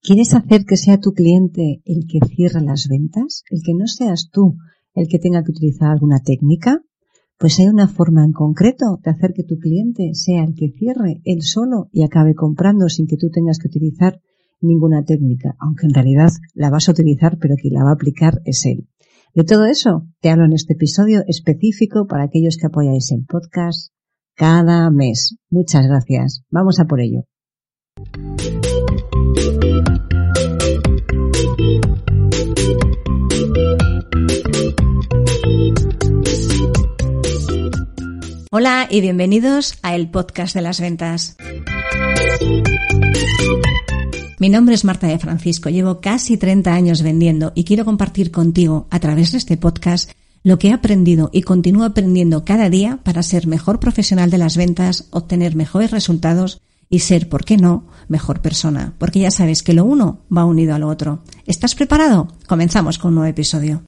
¿Quieres hacer que sea tu cliente el que cierre las ventas? ¿El que no seas tú el que tenga que utilizar alguna técnica? Pues hay una forma en concreto de hacer que tu cliente sea el que cierre él solo y acabe comprando sin que tú tengas que utilizar ninguna técnica, aunque en realidad la vas a utilizar, pero quien la va a aplicar es él. De todo eso te hablo en este episodio específico para aquellos que apoyáis el podcast cada mes. Muchas gracias. Vamos a por ello. Hola y bienvenidos a el podcast de las ventas. Mi nombre es Marta de Francisco, llevo casi 30 años vendiendo y quiero compartir contigo a través de este podcast lo que he aprendido y continúo aprendiendo cada día para ser mejor profesional de las ventas, obtener mejores resultados y ser, ¿por qué no?, mejor persona, porque ya sabes que lo uno va unido a lo otro. ¿Estás preparado? Comenzamos con un nuevo episodio.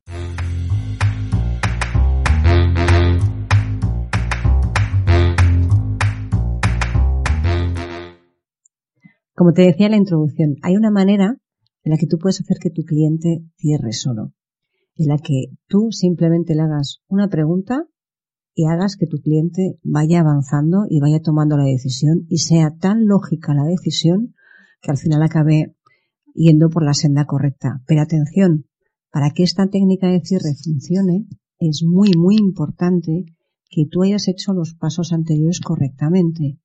Como te decía en la introducción, hay una manera en la que tú puedes hacer que tu cliente cierre solo, en la que tú simplemente le hagas una pregunta y hagas que tu cliente vaya avanzando y vaya tomando la decisión y sea tan lógica la decisión que al final acabe yendo por la senda correcta. Pero atención, para que esta técnica de cierre funcione, es muy, muy importante que tú hayas hecho los pasos anteriores correctamente.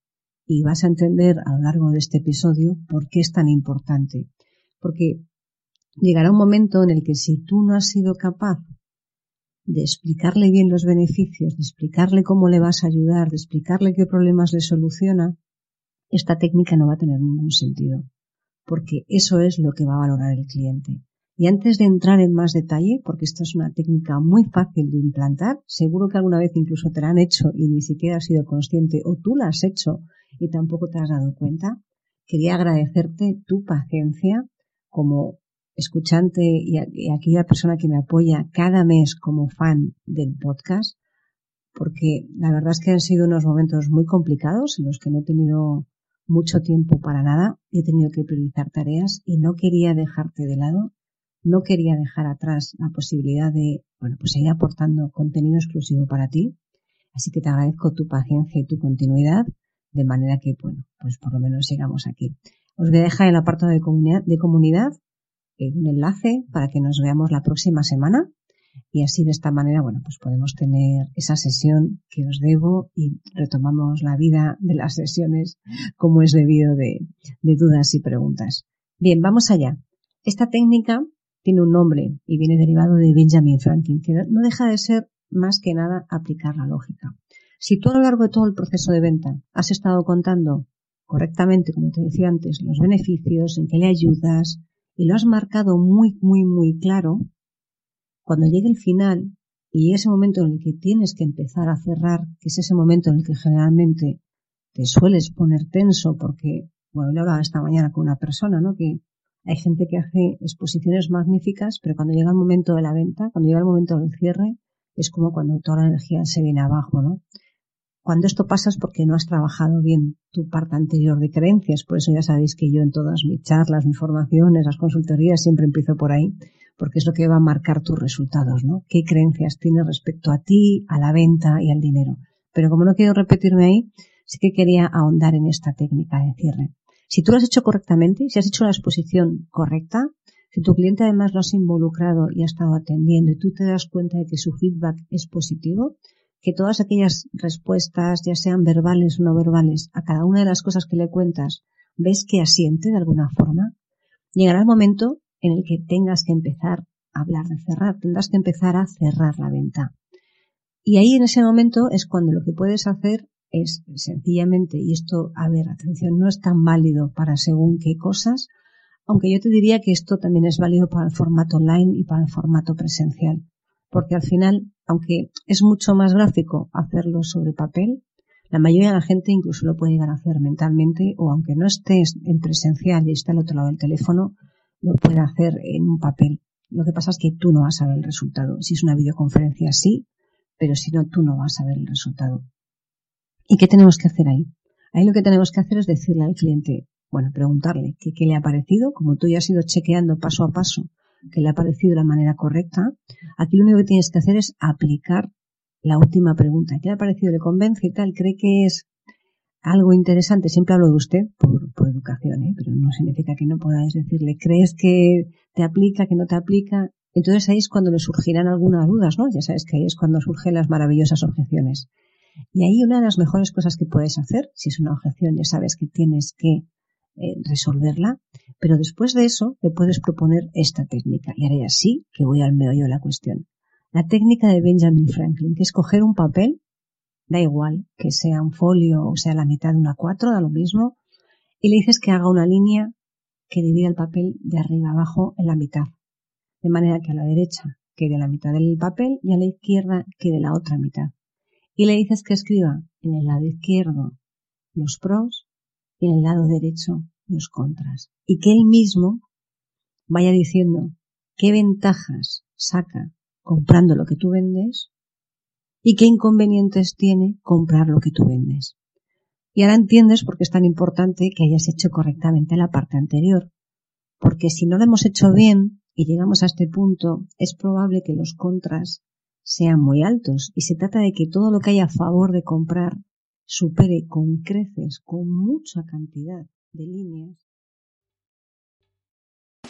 Y vas a entender a lo largo de este episodio por qué es tan importante. Porque llegará un momento en el que si tú no has sido capaz de explicarle bien los beneficios, de explicarle cómo le vas a ayudar, de explicarle qué problemas le soluciona, esta técnica no va a tener ningún sentido, porque eso es lo que va a valorar el cliente. Y antes de entrar en más detalle, porque esta es una técnica muy fácil de implantar, seguro que alguna vez incluso te la han hecho y ni siquiera has sido consciente o tú la has hecho y tampoco te has dado cuenta, quería agradecerte tu paciencia como escuchante y, aquella persona que me apoya cada mes como fan del podcast, porque la verdad es que han sido unos momentos muy complicados en los que no he tenido mucho tiempo para nada y he tenido que priorizar tareas y no quería dejarte de lado, no quería dejar atrás la posibilidad de, bueno, pues seguir aportando contenido exclusivo para ti. Así que te agradezco tu paciencia y tu continuidad, de manera que, bueno, pues por lo menos sigamos aquí. Os voy a dejar en la parte de comunidad, de comunidad un enlace para que nos veamos la próxima semana y así de esta manera, bueno, pues podemos tener esa sesión que os debo y retomamos la vida de las sesiones como es debido de, de dudas y preguntas. Bien, vamos allá. Esta técnica tiene un nombre y viene derivado de Benjamin Franklin, que no deja de ser más que nada aplicar la lógica. Si tú a lo largo de todo el proceso de venta has estado contando correctamente, como te decía antes, los beneficios, en qué le ayudas, y lo has marcado muy, muy, muy claro, cuando llegue el final y ese momento en el que tienes que empezar a cerrar, que es ese momento en el que generalmente te sueles poner tenso porque, bueno, yo hablaba esta mañana con una persona, ¿no? Que hay gente que hace exposiciones magníficas, pero cuando llega el momento de la venta, cuando llega el momento del cierre, es como cuando toda la energía se viene abajo, ¿no? Cuando esto pasa es porque no has trabajado bien tu parte anterior de creencias. Por eso ya sabéis que yo en todas mis charlas, mis formaciones, las consultorías siempre empiezo por ahí, porque es lo que va a marcar tus resultados, ¿no? ¿Qué creencias tienes respecto a ti, a la venta y al dinero? Pero como no quiero repetirme ahí, sí que quería ahondar en esta técnica de cierre. Si tú lo has hecho correctamente, si has hecho la exposición correcta, si tu cliente además lo has involucrado y ha estado atendiendo y tú te das cuenta de que su feedback es positivo, que todas aquellas respuestas, ya sean verbales o no verbales, a cada una de las cosas que le cuentas, ves que asiente de alguna forma, llegará el momento en el que tengas que empezar a hablar de cerrar, tendrás que empezar a cerrar la venta. Y ahí en ese momento es cuando lo que puedes hacer es sencillamente, y esto, a ver, atención, no es tan válido para según qué cosas, aunque yo te diría que esto también es válido para el formato online y para el formato presencial, porque al final, aunque es mucho más gráfico hacerlo sobre papel, la mayoría de la gente incluso lo puede llegar a hacer mentalmente o aunque no estés en presencial y esté al otro lado del teléfono, lo puede hacer en un papel. Lo que pasa es que tú no vas a ver el resultado. Si es una videoconferencia, sí, pero si no, tú no vas a ver el resultado. ¿Y qué tenemos que hacer ahí? Ahí lo que tenemos que hacer es decirle al cliente, bueno, preguntarle qué, le ha parecido, como tú ya has ido chequeando paso a paso que le ha parecido la manera correcta. Aquí lo único que tienes que hacer es aplicar la última pregunta. ¿Qué le ha parecido? ¿Le convence y tal? ¿Cree que es algo interesante? Siempre hablo de usted por, por educación, ¿eh? pero no significa que no podáis decirle, ¿crees que te aplica, que no te aplica? Entonces ahí es cuando le surgirán algunas dudas, ¿no? Ya sabes que ahí es cuando surgen las maravillosas objeciones. Y ahí una de las mejores cosas que puedes hacer, si es una objeción, ya sabes que tienes que eh, resolverla, pero después de eso le puedes proponer esta técnica. Y ahora ya sí que voy al meollo de la cuestión. La técnica de Benjamin Franklin, que es coger un papel, da igual que sea un folio o sea la mitad de una cuatro, da lo mismo, y le dices que haga una línea que divida el papel de arriba abajo en la mitad. De manera que a la derecha quede la mitad del papel y a la izquierda quede la otra mitad. Y le dices que escriba en el lado izquierdo los pros y en el lado derecho los contras. Y que él mismo vaya diciendo qué ventajas saca comprando lo que tú vendes y qué inconvenientes tiene comprar lo que tú vendes. Y ahora entiendes por qué es tan importante que hayas hecho correctamente la parte anterior. Porque si no lo hemos hecho bien y llegamos a este punto, es probable que los contras sean muy altos. Y se trata de que todo lo que haya a favor de comprar supere con creces, con mucha cantidad de líneas.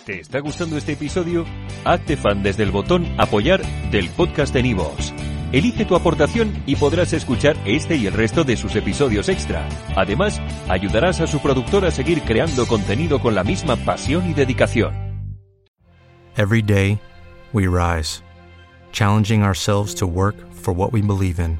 ¿Te está gustando este episodio? Hazte fan desde el botón apoyar del podcast de Nivos. Elige tu aportación y podrás escuchar este y el resto de sus episodios extra. Además, ayudarás a su productor a seguir creando contenido con la misma pasión y dedicación. Every day, we rise, challenging ourselves to work for what we believe in.